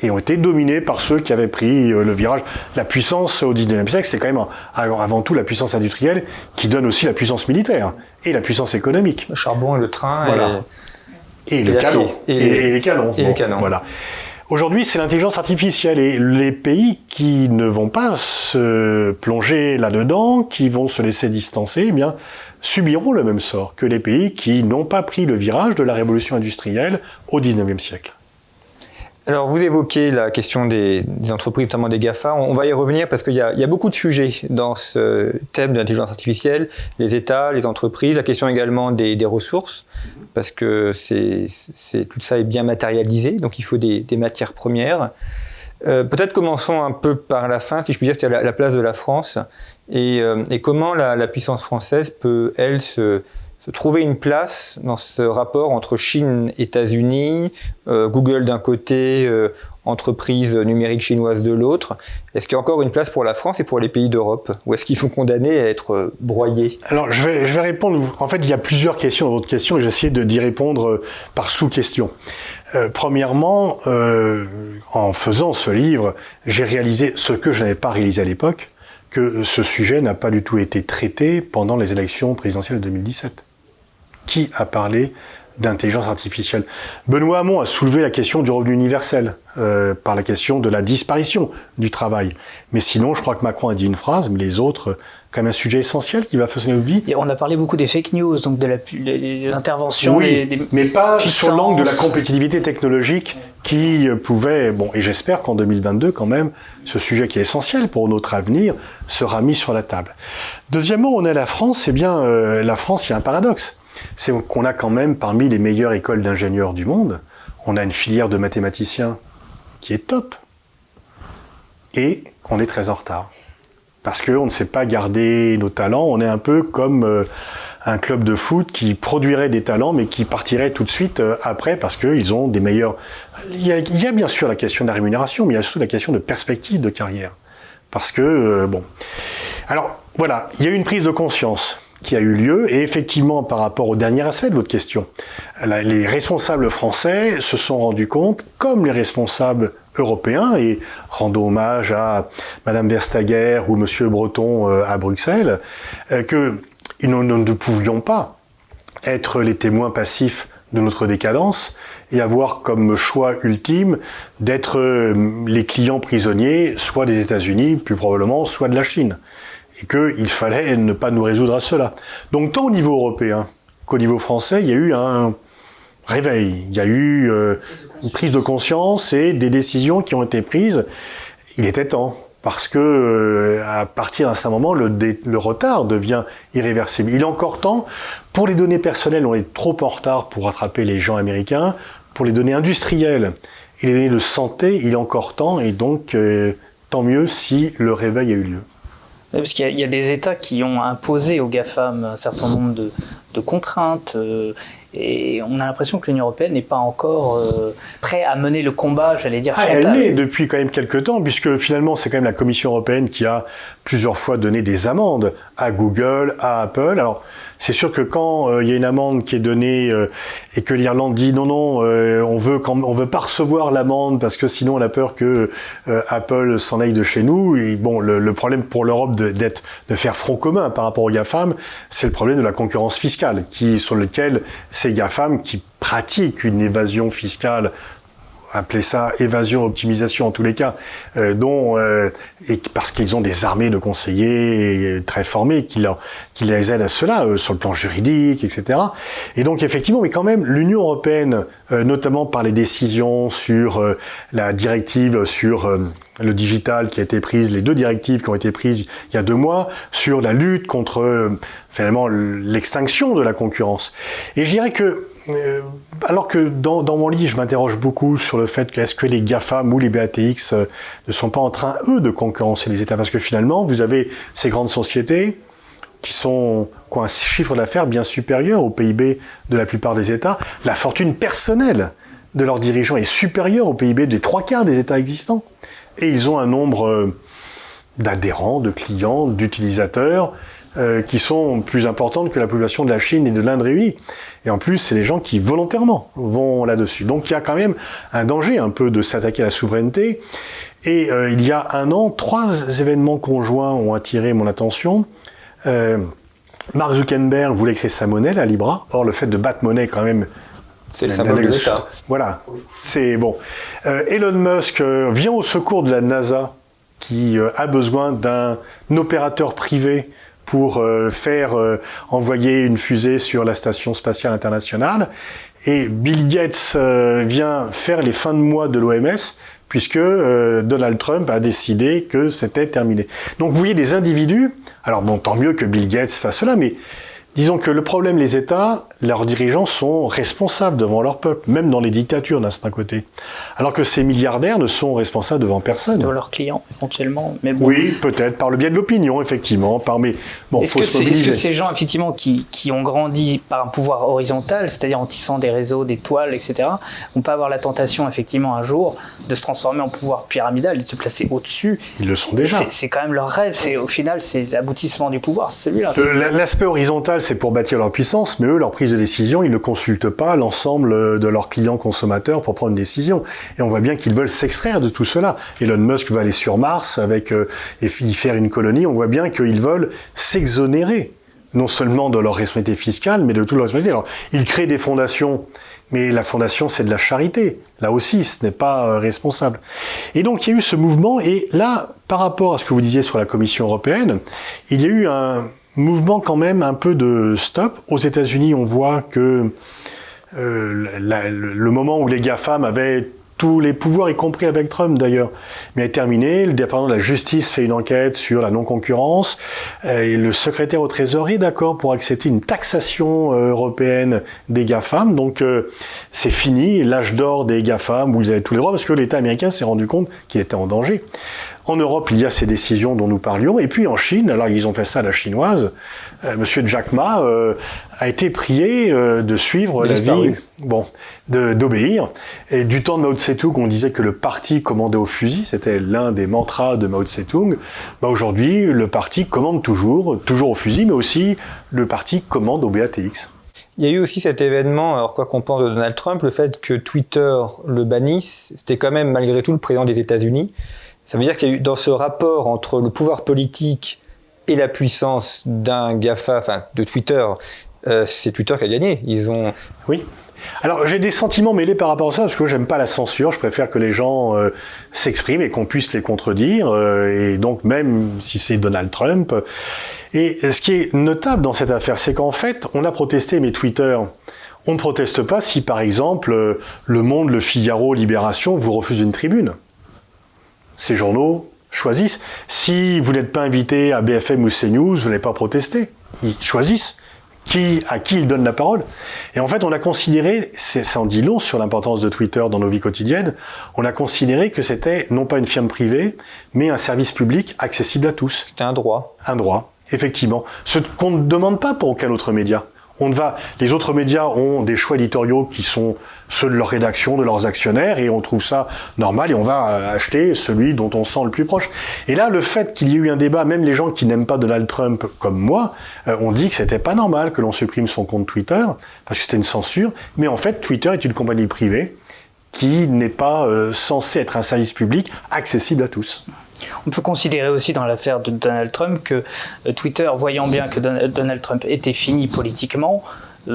[SPEAKER 2] et ont été dominés par ceux qui avaient pris euh, le virage. La puissance au 19e siècle, c'est quand même avant tout la puissance industrielle qui donne aussi la puissance militaire et la puissance économique.
[SPEAKER 1] Le charbon et le train.
[SPEAKER 2] Et, et, le canon. Et, les canons.
[SPEAKER 1] Et les canons.
[SPEAKER 2] Voilà. Aujourd'hui, c'est l'intelligence artificielle et les pays qui ne vont pas se plonger là-dedans, qui vont se laisser distancer, eh bien, subiront le même sort que les pays qui n'ont pas pris le virage de la révolution industrielle au 19e siècle.
[SPEAKER 1] Alors, vous évoquez la question des, entreprises, notamment des GAFA. On, va y revenir parce qu'il y, a beaucoup de sujets dans ce thème de l'intelligence artificielle. Les États, les entreprises, la question également des, ressources, parce que c'est, tout ça est bien matérialisé, donc il faut des, matières premières. Euh, peut-être commençons un peu par la fin, si je puis dire, c'est-à-dire la, place de la France et, euh, comment la, puissance française peut, elle, se, se trouver une place dans ce rapport entre Chine, États-Unis, euh, Google d'un côté, euh, entreprise numérique chinoise de l'autre. Est-ce qu'il y a encore une place pour la France et pour les pays d'Europe? Ou est-ce qu'ils sont condamnés à être euh, broyés?
[SPEAKER 2] Alors, je vais, répondre. En fait, il y a plusieurs questions dans votre question et j'ai essayé d'y répondre par sous-question. premièrement, en faisant ce livre, j'ai réalisé ce que je n'avais pas réalisé à l'époque, que ce sujet n'a pas du tout été traité pendant les élections présidentielles de 2017 qui a parlé d'intelligence artificielle? Benoît Hamon a soulevé la question du revenu universel euh, par la question de la disparition du travail. Mais sinon, je crois que Macron a dit une phrase, mais les autres, quand même un sujet essentiel qui va façonner notre vie.
[SPEAKER 3] Et on a parlé beaucoup des fake news, donc de l'intervention
[SPEAKER 2] oui, mais pas sur l'angle de la compétitivité technologique qui pouvait, bon, et j'espère qu'en 2022 quand même, ce sujet qui est essentiel pour notre avenir sera mis sur la table. Deuxièmement, on est la France, c'est bien, euh, la France, il y a un paradoxe c'est qu'on a quand même parmi les meilleures écoles d'ingénieurs du monde, on a une filière de mathématiciens qui est top. Et on est très en retard. Parce qu'on ne sait pas garder nos talents, on est un peu comme euh, un club de foot qui produirait des talents mais qui partirait tout de suite euh, après parce qu'ils ont des meilleurs... Il y, a, bien sûr la question de la rémunération, mais il y a surtout la question de perspective de carrière. Parce que, euh, bon... Alors, voilà, il y a eu une prise de conscience qui a eu lieu. Et effectivement, par rapport au dernier aspect de votre question, les responsables français se sont rendus compte, comme les responsables européens, et rendons hommage à Madame Verstager ou Monsieur Breton euh, à Bruxelles, euh, que nous ne pouvions pas être les témoins passifs de notre décadence et avoir comme choix ultime d'être euh, les clients prisonniers, soit des États-Unis, plus probablement, soit de la Chine. Et qu'il fallait ne pas nous résoudre à cela. Donc tant au niveau européen qu'au niveau français, il y a eu un réveil, il y a eu euh, une prise de conscience et des décisions qui ont été prises. Il était temps parce que euh, à partir d'un certain moment, le, retard devient irréversible. Il est encore temps. Pour les données personnelles, on est trop en retard pour rattraper les gens américains. Pour les données industrielles et les données de santé, il est encore temps, et donc euh, tant mieux si le réveil a eu lieu.
[SPEAKER 3] Parce qu'il y, a des États qui ont imposé aux GAFAM un certain nombre de, de contraintes. Euh, et on a l'impression que l'Union européenne n'est pas encore euh, prête à mener le combat, j'allais dire.
[SPEAKER 2] Ah, elle l'est depuis quand même quelques temps, puisque finalement c'est quand même la Commission européenne qui a plusieurs fois donné des amendes à Google, à Apple. Alors c'est sûr que quand euh, il y a une amende qui est donnée euh, et que l'Irlande dit non non, euh, on veut quand, on veut pas recevoir l'amende parce que sinon on a peur que Apple s'en aille de chez nous. Et bon, le, problème pour l'Europe de, d'être de faire front commun par rapport aux GAFAM, c'est le problème de la concurrence fiscale, sur lequel ces GAFAM qui pratiquent une évasion fiscale appeler ça évasion, optimisation en tous les cas, euh, dont euh, et parce qu'ils ont des armées de conseillers très formés qui, leur, qui les aident à cela euh, sur le plan juridique, etc. Et donc effectivement, mais quand même, l'Union européenne, notamment par les décisions sur la directive sur le digital qui a été prise, les deux directives qui ont été prises il y a deux mois sur la lutte contre finalement l'extinction de la concurrence. Et je dirais que euh, alors que dans, mon livre, je m'interroge beaucoup sur le fait que est-ce que les GAFAM ou les BATX euh, ne sont pas en train, eux, de concurrencer les États? Parce que finalement, vous avez ces grandes sociétés qui sont quoi, un chiffre d'affaires bien supérieur au PIB de la plupart des États. La fortune personnelle de leurs dirigeants est supérieure au PIB des trois quarts des États existants. Et ils ont un nombre euh, d'adhérents, de clients, d'utilisateurs euh, qui sont plus importantes que la population de la Chine et de l'Inde réunies. Et en plus, c'est des gens qui volontairement vont là-dessus. Donc il y a quand même un danger un peu de s'attaquer à la souveraineté. Et euh, il y a un an, trois événements conjoints ont attiré mon attention. Euh, Mark Zuckerberg voulait créer sa monnaie, la Libra. Or, le fait de battre monnaie, quand même,
[SPEAKER 1] c'est le symbole de l'État.
[SPEAKER 2] Voilà, c'est bon. Elon Musk vient au secours de la NASA, qui a besoin d'un opérateur privé pour euh, faire euh, envoyer une fusée sur la station spatiale internationale. Et Bill Gates euh, vient faire les fins de mois de l'OMS puisque Donald Trump a décidé que c'était terminé. Donc vous voyez des individus, alors bon, tant mieux que Bill Gates fasse cela, mais Disons que le problème, les États, leurs dirigeants sont responsables devant leur peuple, même dans les dictatures d'un certain côté. Alors que ces milliardaires ne sont responsables devant personne.
[SPEAKER 3] Devant leurs clients, éventuellement.
[SPEAKER 2] Mais Oui, peut-être, par le biais de l'opinion, effectivement. Par mes...
[SPEAKER 3] bon, est-ce, que, est-ce que ces gens, effectivement, qui, qui, ont grandi par un pouvoir horizontal, c'est-à-dire en tissant des réseaux, des toiles, etc., vont pas avoir la tentation, effectivement, un jour, de se transformer en pouvoir pyramidal, de se placer au-dessus?
[SPEAKER 2] Ils le sont déjà.
[SPEAKER 3] C'est, quand même leur rêve. C'est, au final, c'est l'aboutissement du pouvoir, c'est celui-là.
[SPEAKER 2] L'aspect horizontal, c'est pour bâtir leur puissance, mais eux, leur prise de décision, ils ne consultent pas l'ensemble de leurs clients consommateurs pour prendre une décision. Et on voit bien qu'ils veulent s'extraire de tout cela. Elon Musk va aller sur Mars avec euh, et y faire une colonie. On voit bien qu'ils veulent s'exonérer non seulement de leur responsabilité fiscale, mais de toute leur responsabilité. Alors, ils créent des fondations, mais la fondation, c'est de la charité. Là aussi, ce n'est pas euh, responsable. Et donc, il y a eu ce mouvement, et là, par rapport à ce que vous disiez sur la Commission européenne, il y a eu un, mouvement quand même un peu de stop. Aux États-Unis, on voit que euh, le moment où les GAFAM avaient tous les pouvoirs, y compris avec Trump d'ailleurs, mais est terminé. Le département de la justice fait une enquête sur la non-concurrence euh, et le secrétaire au Trésor est d'accord pour accepter une taxation euh, européenne des GAFAM. Donc c'est fini, l'âge d'or des GAFAM, où ils avaient tous les droits, parce que l'État américain s'est rendu compte qu'il était en danger. En Europe, il y a ces décisions dont nous parlions, et puis en Chine, alors ils ont fait ça à la chinoise. Euh, Monsieur Jack Ma euh, a été prié euh, de suivre la vie, bon, d'obéir. Et du temps de Mao Tse-tung, on disait que le parti commandait au fusil, c'était l'un des mantras de Mao Tse-tung. Bah, Aujourd'hui, le parti commande toujours, toujours au fusil, mais aussi le parti commande au BATX.
[SPEAKER 1] Il y a eu aussi cet événement, alors quoi qu'on pense de Donald Trump, le fait que Twitter le bannisse, c'était quand même malgré tout le président des États-Unis. Ça veut dire qu'il y a eu dans ce rapport entre le pouvoir politique et la puissance d'un GAFA, enfin de Twitter, euh, c'est Twitter qui a gagné. Ils ont.
[SPEAKER 2] Oui. Alors j'ai des sentiments mêlés par rapport à ça parce que j'aime pas la censure. Je préfère que les gens euh, s'expriment et qu'on puisse les contredire. euh, et donc même si c'est Donald Trump. Et ce qui est notable dans cette affaire, c'est qu'en fait, on a protesté, mais Twitter, on ne proteste pas si par exemple Le Monde, Le Figaro, Libération vous refusent une tribune. Ces journaux choisissent. Si vous n'êtes pas invité à BFM ou CNews, vous n'allez pas protester. Ils choisissent qui, à qui ils donnent la parole. Et en fait, on a considéré, ça en dit long sur l'importance de Twitter dans nos vies quotidiennes, on a considéré que c'était non pas une firme privée, mais un service public accessible à tous.
[SPEAKER 1] C'était un droit.
[SPEAKER 2] Un droit, effectivement. Ce qu'on ne demande pas pour aucun autre média. On ne va, les autres médias ont des choix éditoriaux qui sont ceux de leur rédaction, de leurs actionnaires, et on trouve ça normal, et on va euh, acheter celui dont on sent le plus proche. Et là, le fait qu'il y ait eu un débat, même les gens qui n'aiment pas Donald Trump comme moi, euh, ont dit que c'était pas normal que l'on supprime son compte Twitter, parce que c'était une censure, mais en fait, Twitter est une compagnie privée qui n'est pas euh, censée être un service public accessible à tous.
[SPEAKER 3] On peut considérer aussi dans l'affaire de Donald Trump que Twitter, voyant bien que Don- Donald Trump était fini politiquement,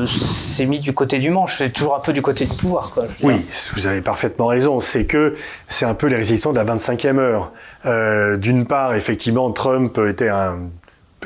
[SPEAKER 3] s'est mis du côté du manche, fait toujours un peu du côté du pouvoir. Quoi,
[SPEAKER 2] Oui,
[SPEAKER 3] dire.
[SPEAKER 2] vous avez parfaitement raison. C'est que c'est un peu les résistants de la 25e heure. Euh, D'une part, effectivement, Trump était un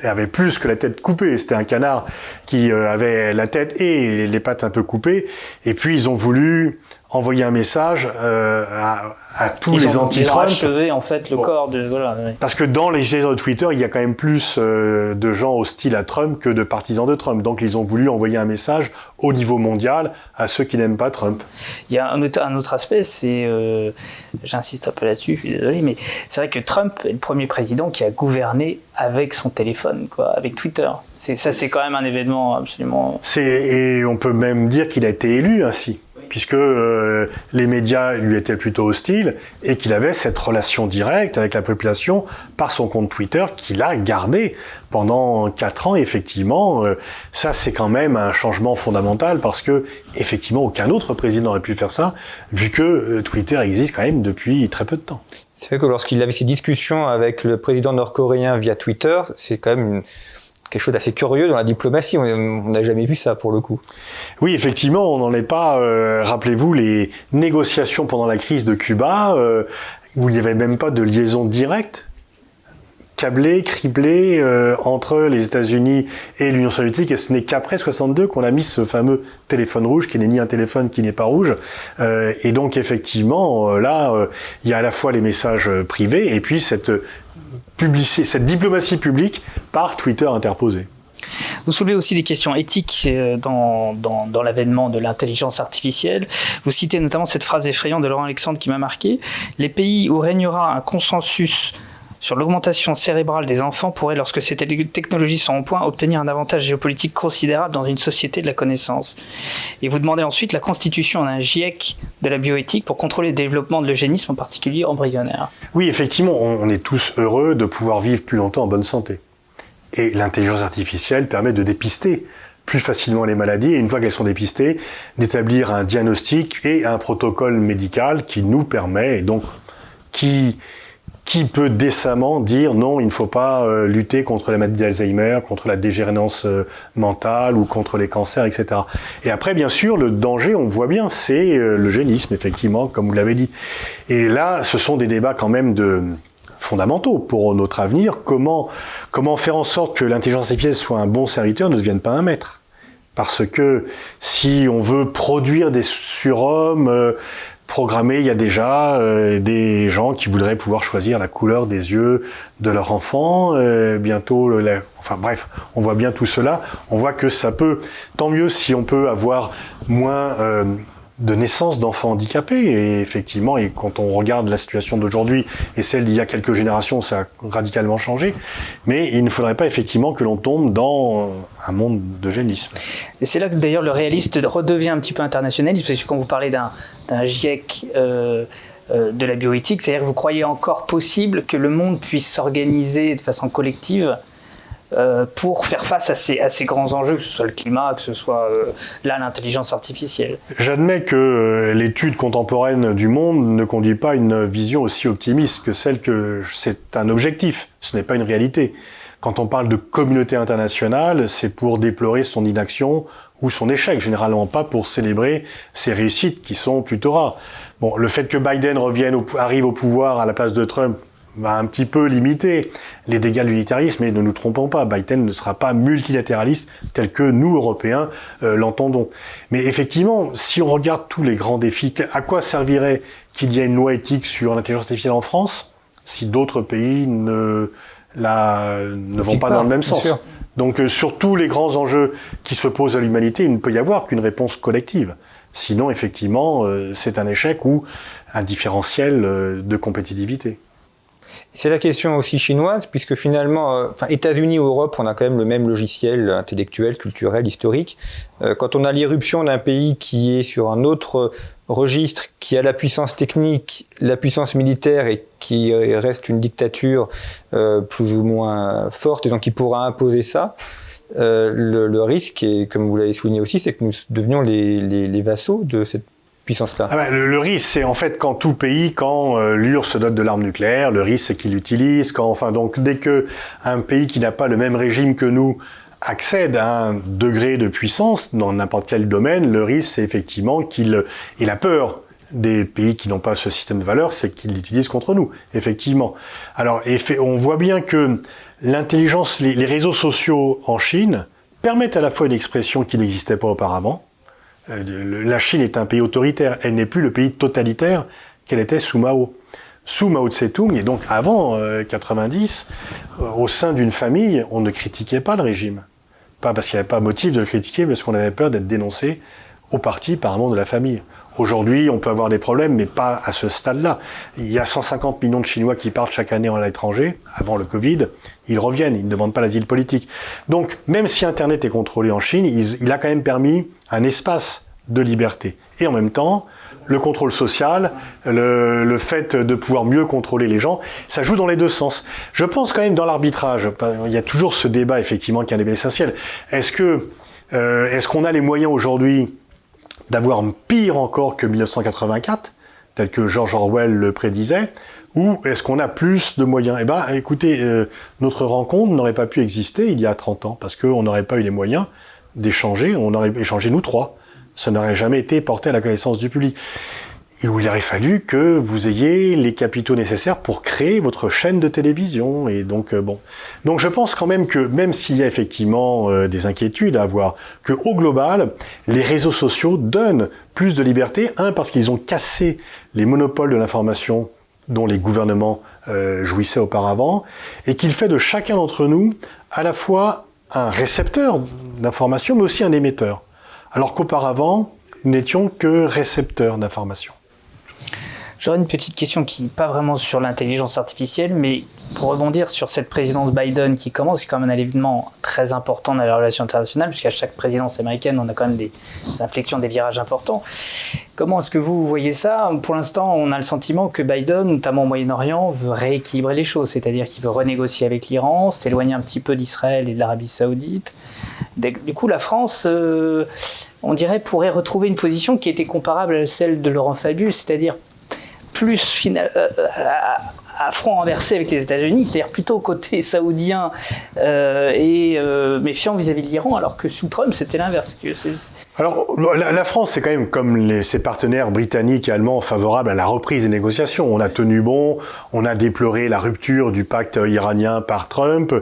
[SPEAKER 2] avait plus que la tête coupée. C'était un canard qui euh, avait la tête et les pattes un peu coupées. Et puis ils ont voulu envoyer un message euh, à, à tous
[SPEAKER 3] Ils
[SPEAKER 2] les
[SPEAKER 3] ont, ils ont
[SPEAKER 2] anti-Trump.
[SPEAKER 3] achevé en fait le
[SPEAKER 2] Bon.
[SPEAKER 3] corps de voilà. ouais.
[SPEAKER 2] Parce que dans les utilisateurs de Twitter, il y a quand même plus euh, de gens hostiles à Trump que de partisans de Trump. Donc ils ont voulu envoyer un message au niveau mondial à ceux qui n'aiment pas Trump.
[SPEAKER 3] Il y a un autre, un autre aspect, c'est, euh, j'insiste un peu là-dessus, je suis désolé, mais c'est vrai que Trump est le premier président qui a gouverné avec son téléphone, quoi, avec Twitter. C'est, ça, c'est quand même un événement absolument.
[SPEAKER 2] C'est et on peut même dire qu'il a été élu ainsi, puisque euh, les médias lui étaient plutôt hostiles et qu'il avait cette relation directe avec la population par son compte Twitter qu'il a gardé pendant quatre ans. Effectivement, euh, ça c'est quand même un changement fondamental parce que effectivement aucun autre président n'aurait pu faire ça, vu que euh, Twitter existe quand même depuis très peu de temps.
[SPEAKER 1] C'est vrai que lorsqu'il avait ces discussions avec le président nord-coréen via Twitter, c'est quand même une- quelque chose d'assez curieux dans la diplomatie. On n'a jamais vu ça pour le coup.
[SPEAKER 2] Oui, effectivement, on n'en est pas. euh, Rappelez-vous les négociations pendant la crise de Cuba, euh, où il n'y avait même pas de liaison directe, câblée, criblée euh, entre les États-Unis et l'Union soviétique. Et ce n'est qu'après 62 qu'on a mis ce fameux téléphone rouge, qui n'est ni un téléphone, qui n'est pas rouge. Et donc, effectivement, là, il y a à la fois les messages privés et puis cette publici- cette diplomatie publique par Twitter interposé.
[SPEAKER 3] Vous soulevez aussi des questions éthiques euh, dans, dans, dans l'avènement de l'intelligence artificielle. Vous citez notamment cette phrase effrayante de Laurent Alexandre qui m'a marqué. Les pays où régnera un consensus sur l'augmentation cérébrale des enfants pourraient, lorsque ces technologies sont au point, obtenir un avantage géopolitique considérable dans une société de la connaissance. Et vous demandez ensuite la constitution d'un GIEC de la bioéthique pour contrôler le développement de l'eugénisme, en particulier embryonnaire.
[SPEAKER 2] Oui, effectivement, on, on est tous heureux de pouvoir vivre plus longtemps en bonne santé. Et l'intelligence artificielle permet de dépister plus facilement les maladies et une fois qu'elles sont dépistées, d'établir un diagnostic et un protocole médical qui nous permet et donc qui qui peut décemment dire non, il ne faut pas euh, lutter contre la maladie d'Alzheimer, contre la dégénérescence euh, mentale ou contre les cancers, etc. Et après, bien sûr, le danger, on voit bien, c'est euh, le génisme, effectivement, comme vous l'avez dit. Et là, ce sont des débats quand même de fondamentaux pour notre avenir. Comment, faire en sorte que l'intelligence artificielle soit un bon serviteur, ne devienne pas un maître? Parce que si on veut produire des surhommes programmés, il y a déjà euh, des gens qui voudraient pouvoir choisir la couleur des yeux de leur enfant. euh, bientôt, enfin bref, on voit bien tout cela. On voit que ça peut, tant mieux si on peut avoir moins euh, de naissance d'enfants handicapés. Et effectivement, et quand on regarde la situation d'aujourd'hui et celle d'il y a quelques générations, ça a radicalement changé. Mais il ne faudrait pas effectivement que l'on tombe dans un monde d'eugénisme.
[SPEAKER 3] Et c'est là que d'ailleurs le réaliste redevient un petit peu internationaliste, parce que quand vous parlez d'un d'un GIEC euh, euh, de la bioéthique, c'est-à-dire que vous croyez encore possible que le monde puisse s'organiser de façon collective euh, pour faire face à ces, grands enjeux, que ce soit le climat, que ce soit euh, là l'intelligence artificielle.
[SPEAKER 2] J'admets que euh, l'étude contemporaine du monde ne conduit pas une vision aussi optimiste que celle que c'est un objectif, ce n'est pas une réalité. Quand on parle de communauté internationale, c'est pour déplorer son inaction ou son échec, généralement pas pour célébrer ses réussites qui sont plutôt rares. Bon, le fait que Biden revienne arrive au pouvoir à la place de Trump va un petit peu limiter les dégâts de l'unitarisme, mais ne nous trompons pas, Biden ne sera pas multilatéraliste tel que nous, Européens, euh, l'entendons. Mais effectivement, si on regarde tous les grands défis, à quoi servirait qu'il y ait une loi éthique sur l'intelligence artificielle en France si d'autres pays ne, la, ne vont pas, dans le même sens Donc euh, sur tous les grands enjeux qui se posent à l'humanité, il ne peut y avoir qu'une réponse collective. Sinon, effectivement, euh, c'est un échec ou un différentiel de compétitivité.
[SPEAKER 1] C'est la question aussi chinoise, puisque finalement, euh, États-Unis ou Europe, on a quand même le même logiciel intellectuel, culturel, historique. Euh, quand on a l'irruption d'un pays qui est sur un autre registre, qui a la puissance technique, la puissance militaire et qui euh, reste une dictature plus ou moins forte, et donc qui pourra imposer ça, le, risque, et comme vous l'avez souligné aussi, c'est que nous devenions les vassaux de cette
[SPEAKER 2] ah ben, le, risque, c'est en fait quand tout pays, quand euh, l'URSS se dote de l'arme nucléaire, le risque c'est qu'il l'utilise. Enfin, donc dès que un pays qui n'a pas le même régime que nous accède à un degré de puissance dans n'importe quel domaine, le risque c'est effectivement qu'il il a peur des pays qui n'ont pas ce système de valeurs, c'est qu'il l'utilise contre nous, effectivement. Alors, on voit bien que l'intelligence, les réseaux sociaux en Chine permettent à la fois une expression qui n'existait pas auparavant, la Chine est un pays autoritaire, elle n'est plus le pays totalitaire qu'elle était sous Mao. Sous Mao Tse-tung, et donc avant 90, euh, euh, au sein d'une famille, on ne critiquait pas le régime. Pas parce qu'il n'y avait pas motif de le critiquer, mais parce qu'on avait peur d'être dénoncé au parti par un membre de la famille. Aujourd'hui, on peut avoir des problèmes, mais pas à ce stade-là. Il y a 150 millions de Chinois qui partent chaque année à l'étranger, avant le Covid. Ils reviennent, ils ne demandent pas l'asile politique. Donc, même si Internet est contrôlé en Chine, il, a quand même permis un espace de liberté. Et en même temps, le contrôle social, le, fait de pouvoir mieux contrôler les gens, ça joue dans les deux sens. Je pense quand même dans l'arbitrage, il y a toujours ce débat effectivement qui est un débat essentiel. Est-ce que euh, est-ce qu'on a les moyens aujourd'hui d'avoir pire encore que 1984, tel que George Orwell le prédisait, ou est-ce qu'on a plus de moyens? Eh bien, écoutez, euh, notre rencontre n'aurait pas pu exister il y a 30 ans, parce qu'on n'aurait pas eu les moyens d'échanger, on aurait échangé nous trois. Ça n'aurait jamais été porté à la connaissance du public et où il aurait fallu que vous ayez les capitaux nécessaires pour créer votre chaîne de télévision. Et donc, euh, bon. Donc, je pense quand même que, même s'il y a effectivement euh, des inquiétudes à avoir, que au global, les réseaux sociaux donnent plus de liberté. Un, parce qu'ils ont cassé les monopoles de l'information dont les gouvernements euh, jouissaient auparavant, et qu'il fait de chacun d'entre nous à la fois un récepteur d'information, mais aussi un émetteur. Alors qu'auparavant, nous n'étions que récepteurs d'informations.
[SPEAKER 3] J'aurais une petite question qui n'est pas vraiment sur l'intelligence artificielle, mais pour rebondir sur cette présidence Biden qui commence, c'est quand même un événement très important dans les relations internationales, puisqu'à chaque présidence américaine, on a quand même des, inflexions, des virages importants. Comment est-ce que vous voyez ça? Pour l'instant, on a le sentiment que Biden, notamment au Moyen-Orient, veut rééquilibrer les choses, c'est-à-dire qu'il veut renégocier avec l'Iran, s'éloigner un petit peu d'Israël et de l'Arabie saoudite. Du coup, la France, euh, on dirait, pourrait retrouver une position qui était comparable à celle de Laurent Fabius, c'est-à-dire plus final, euh, euh, front renversé avec les États-Unis, c'est-à-dire plutôt côté saoudien euh, et méfiant vis-à-vis de l'Iran, alors que sous Trump, c'était l'inverse.
[SPEAKER 2] Alors, la, France, c'est quand même comme ses partenaires britanniques et allemands favorables à la reprise des négociations. On a tenu bon, on a déploré la rupture du pacte iranien par Trump,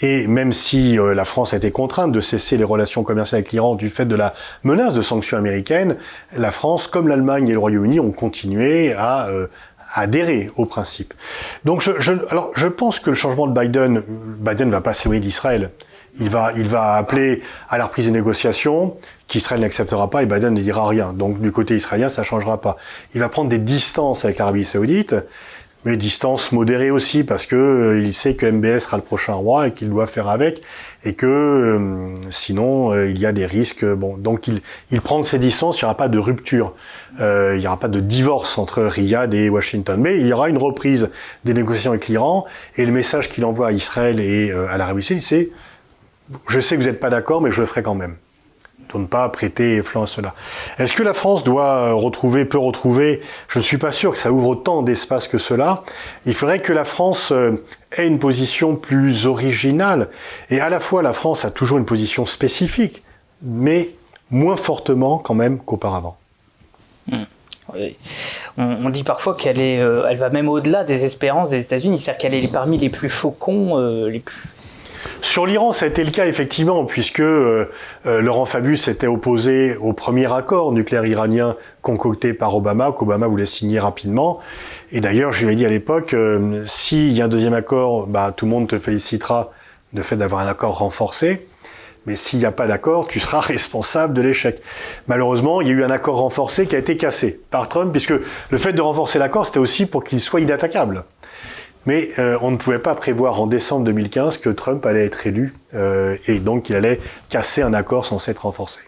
[SPEAKER 2] et même si la France a été contrainte de cesser les relations commerciales avec l'Iran du fait de la menace de sanctions américaines, la France, comme l'Allemagne et le Royaume-Uni, ont continué à adhérer au principe. Donc je, je, alors je pense que le changement de Biden, Biden va pas s'éloigner d'Israël. Il va, il va appeler à la reprise des négociations, qu'Israël n'acceptera pas et Biden ne dira rien. Donc du côté israélien, ça changera pas. Il va prendre des distances avec l'Arabie saoudite, mais distances modérées aussi, parce que euh, il sait que MBS sera le prochain roi et qu'il doit faire avec, et que euh, sinon euh, il y a des risques. Bon, donc il, il prend ses distances, il n'y aura pas de rupture. Euh, il n'y aura pas de divorce entre Riyad et Washington, mais il y aura une reprise des négociations avec l'Iran, et le message qu'il envoie à Israël et à l'Arabie Saoudite, c'est je sais que vous n'êtes pas d'accord, mais je le ferai quand même. Pour ne pas prêter flanc à cela. Est-ce que la France doit retrouver, peut retrouver Je ne suis pas sûr que ça ouvre autant d'espace que cela. Il faudrait que la France ait une position plus originale. Et à la fois, la France a toujours une position spécifique, mais moins fortement quand même qu'auparavant.
[SPEAKER 3] Hmm. On, dit parfois qu'elle est, euh, elle va même au-delà des espérances des États-Unis, c'est-à-dire qu'elle est parmi les plus faucons, euh, les plus.
[SPEAKER 2] Sur l'Iran, ça a été le cas effectivement, puisque euh, Laurent Fabius était opposé au premier accord nucléaire iranien concocté par Obama, qu'Obama voulait signer rapidement. Et d'ailleurs, je lui ai dit à l'époque, s'il y a un deuxième accord, bah, tout le monde te félicitera de fait d'avoir un accord renforcé. Mais s'il n'y a pas d'accord, tu seras responsable de l'échec. Malheureusement, il y a eu un accord renforcé qui a été cassé par Trump, puisque le fait de renforcer l'accord, c'était aussi pour qu'il soit inattaquable. Mais euh, on ne pouvait pas prévoir en décembre 2015 que Trump allait être élu euh, et donc qu'il allait casser un accord censé être renforcé.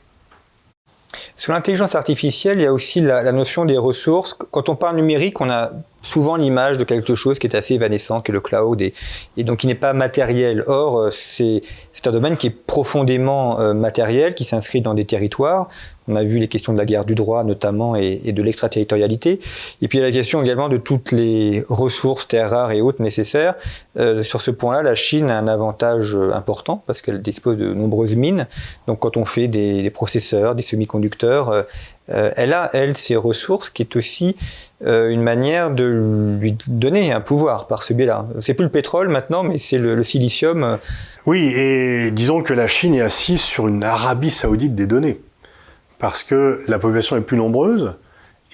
[SPEAKER 1] Sur l'intelligence artificielle, il y a aussi la, notion des ressources. Quand on parle numérique, on a souvent l'image de quelque chose qui est assez évanescent, qui est le cloud, et, donc qui n'est pas matériel. Or, euh, c'est un domaine qui est profondément euh, matériel, qui s'inscrit dans des territoires. On a vu les questions de la guerre du droit notamment et, de l'extraterritorialité. Et puis il y a la question également de toutes les ressources, terres rares et autres nécessaires. Euh, sur ce point-là, la Chine a un avantage important parce qu'elle dispose de nombreuses mines. Donc quand on fait des processeurs, des semi-conducteurs, euh, euh elle a, elle, ses ressources, qui est aussi euh, une manière de lui donner un pouvoir par ce biais-là. C'est plus le pétrole maintenant, mais c'est le, silicium.
[SPEAKER 2] Oui, et disons que la Chine est assise sur une Arabie saoudite des données, parce que la population est plus nombreuse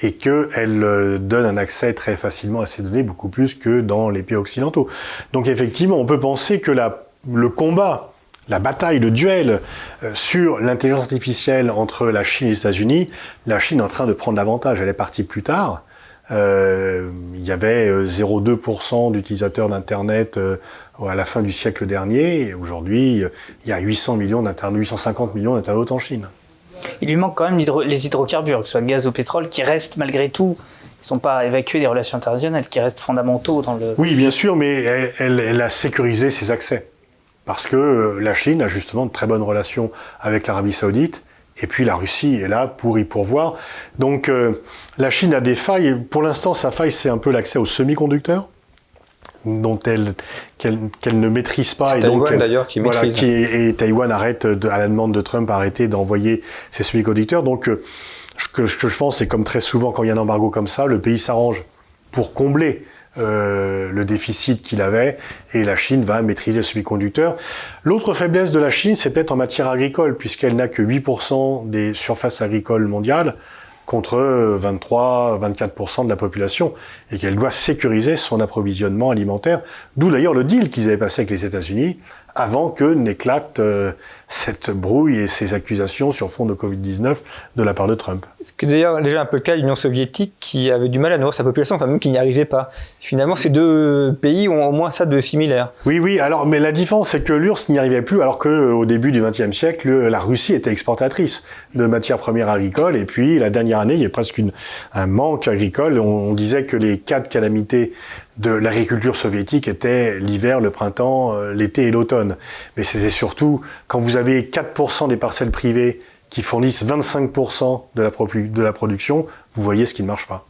[SPEAKER 2] et qu'elle euh, donne un accès très facilement à ces données, beaucoup plus que dans les pays occidentaux. Donc effectivement, on peut penser que le combat la bataille, le duel euh, sur l'intelligence artificielle entre la Chine et les États-Unis, la Chine est en train de prendre l'avantage. Elle est partie plus tard. Euh, il y avait 0,2% euh, d'utilisateurs d'Internet à la fin du siècle dernier. Et aujourd'hui, il y a 800 millions 850 millions d'internautes en Chine.
[SPEAKER 3] Il lui manque quand même les hydrocarbures, que ce soit le gaz ou le pétrole, qui restent malgré tout ils ne sont pas évacués des relations internationales, qui restent fondamentaux dans le...
[SPEAKER 2] Oui, bien sûr, mais elle, elle a sécurisé ses accès. Parce que la Chine a justement de très bonnes relations avec l'Arabie saoudite et puis la Russie est là pour y pourvoir. Donc euh, la Chine a des failles. Pour l'instant, sa faille, c'est un peu l'accès aux semi-conducteurs dont elle qu'elle ne maîtrise pas
[SPEAKER 1] et Taïwan d'ailleurs qui
[SPEAKER 2] voilà,
[SPEAKER 1] maîtrise.
[SPEAKER 2] Qui, et Taïwan arrête de, à la demande de Trump arrêter d'envoyer ses semi-conducteurs. Donc euh, ce que, ce que je pense c'est comme très souvent quand il y a un embargo comme ça, le pays s'arrange pour combler euh, le déficit qu'il avait et la Chine va maîtriser le semi-conducteur. L'autre faiblesse de la Chine, c'est peut-être en matière agricole, puisqu'elle n'a que 8% des surfaces agricoles mondiales contre 23-24% de la population et qu'elle doit sécuriser son approvisionnement alimentaire. D'où d'ailleurs le deal qu'ils avaient passé avec les États-Unis avant que n'éclate euh, cette brouille et ces accusations sur fond de Covid-19 de la part de Trump.
[SPEAKER 1] Ce d'ailleurs déjà un peu le cas de l'Union soviétique qui avait du mal à nourrir sa population, enfin même qui n'y arrivait pas. Finalement, ces deux pays ont au moins ça de similaire.
[SPEAKER 2] Oui, oui, alors, mais la différence, c'est que l'URSS n'y arrivait plus, alors qu'au début du XXe siècle, la Russie était exportatrice de matières premières agricoles, et puis la dernière année, il y a presque une, un manque agricole. On, on disait que les quatre calamités de l'agriculture soviétique étaient l'hiver, le printemps, euh, l'été et l'automne. Mais c'était surtout quand vous avez 4% des parcelles privées qui fournissent 25% de la, de la production, vous voyez ce qui ne marche pas.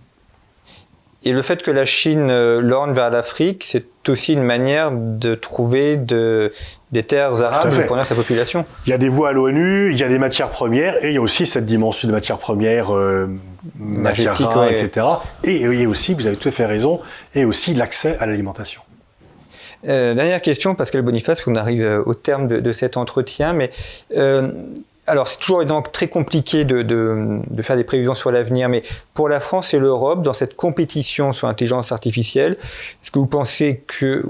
[SPEAKER 1] Et le fait que la Chine euh, lorne vers l'Afrique, c'est aussi une manière de trouver de, des terres arabes pour sa population.
[SPEAKER 2] Il y a des voies à l'ONU, il y a des matières premières, et il y a aussi cette dimension de matières premières, euh, ouais. etc. Et, et, aussi, vous avez tout à fait raison, et aussi l'accès à l'alimentation.
[SPEAKER 1] Euh, dernière question, Pascal Boniface, on arrive euh, au terme de, de cet entretien, mais euh, alors c'est toujours donc très compliqué de, de, de, faire des prévisions sur l'avenir, mais pour la France et l'Europe, dans cette compétition sur l'intelligence artificielle, est-ce que vous pensez que,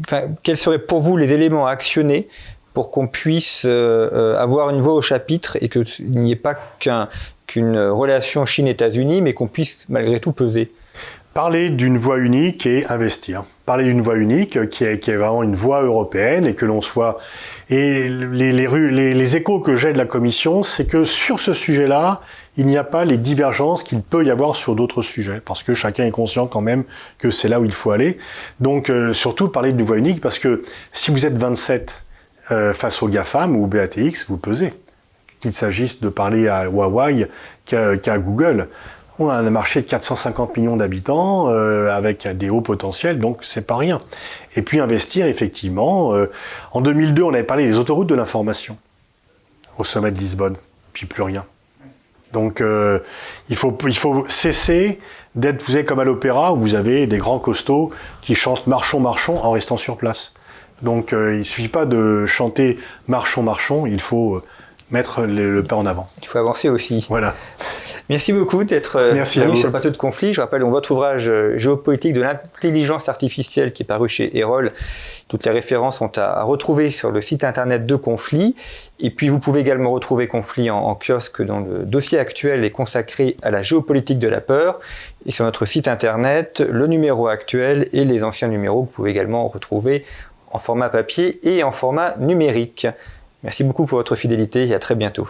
[SPEAKER 1] enfin, quels seraient pour vous les éléments à actionner pour qu'on puisse euh, avoir une voix au chapitre et qu'il n'y ait pas qu'un, qu'une relation Chine-États-Unis, mais qu'on puisse malgré tout peser
[SPEAKER 2] Parler d'une voie unique et investir. Parler d'une voie unique qui est, vraiment une voie européenne et que l'on soit. Et les, échos que j'ai de la Commission, c'est que sur ce sujet-là, il n'y a pas les divergences qu'il peut y avoir sur d'autres sujets, parce que chacun est conscient quand même que c'est là où il faut aller. Donc euh, surtout parler d'une voie unique, parce que si vous êtes 27 euh, face au GAFAM ou BATX, vous pesez. Qu'il s'agisse de parler à Huawei qu'à qu Google. On a un marché de 450 millions d'habitants euh, avec des hauts potentiels, donc c'est pas rien. Et puis investir, effectivement. Euh, en 2002, on avait parlé des autoroutes de l'information au sommet de Lisbonne. puis plus rien. Donc euh, il, faut, il faut cesser d'être, vous savez, comme à l'opéra, où vous avez des grands costauds qui chantent Marchons, marchons en restant sur place. Donc il suffit pas de chanter Marchons, marchons, il faut mettre le, pas en avant.
[SPEAKER 1] Il faut avancer aussi.
[SPEAKER 2] Voilà.
[SPEAKER 1] Merci beaucoup d'être venu sur le plateau de conflit. Je rappelle votre ouvrage euh, Géopolitique de l'intelligence artificielle qui est paru chez Erol. Toutes les références sont à, retrouver sur le site internet de Conflit. Et puis vous pouvez également retrouver Conflit en, en kiosque dont le dossier actuel est consacré à la géopolitique de la peur. Et sur notre site internet, le numéro actuel et les anciens numéros que vous pouvez également retrouver en format papier et en format numérique. Merci beaucoup pour votre fidélité et à très bientôt.